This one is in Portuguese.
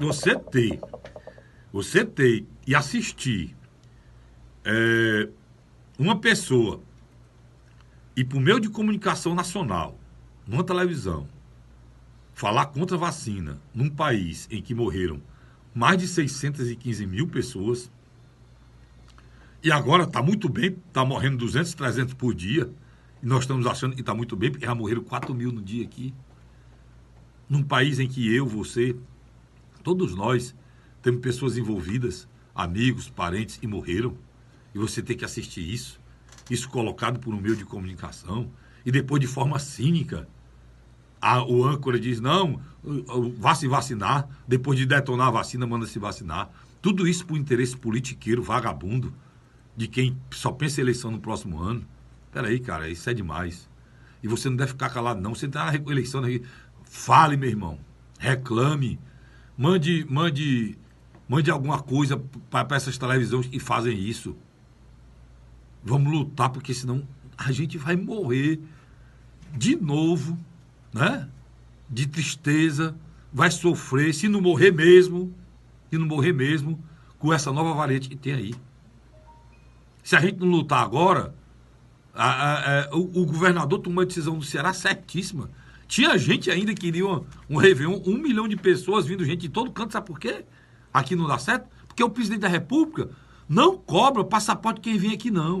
você ter, você ter e assistir é, uma pessoa e por meio de comunicação nacional, numa televisão, falar contra a vacina num país em que morreram mais de 615 mil pessoas, e agora está muito bem, está morrendo 200, 300 por dia, e nós estamos achando que está muito bem, porque já morreram 4 mil no dia aqui. Num país em que eu, você, todos nós, temos pessoas envolvidas, amigos, parentes, e morreram. E você tem que assistir isso. Isso colocado por um meio de comunicação. E depois, de forma cínica, a, o âncora diz: não, vá se vacinar. Depois de detonar a vacina, manda se vacinar. Tudo isso por interesse politiqueiro, vagabundo, de quem só pensa em eleição no próximo ano. Peraí, cara, isso é demais. E você não deve ficar calado, não. Você está na eleição. Fale, meu irmão. Reclame. Mande, mande, mande alguma coisa para essas televisões que fazem isso. Vamos lutar, porque senão a gente vai morrer de novo, né? De tristeza, vai sofrer, se não morrer mesmo, se não morrer mesmo, com essa nova variante que tem aí. Se a gente não lutar agora, a, a, a, o, o, governador tomou a decisão do Ceará certíssima. Tinha gente ainda que queria um, um Réveillon, um milhão de pessoas vindo, gente de todo canto, sabe por quê? Aqui não dá certo? Porque o presidente da República não cobra passaporte quem vem aqui, não.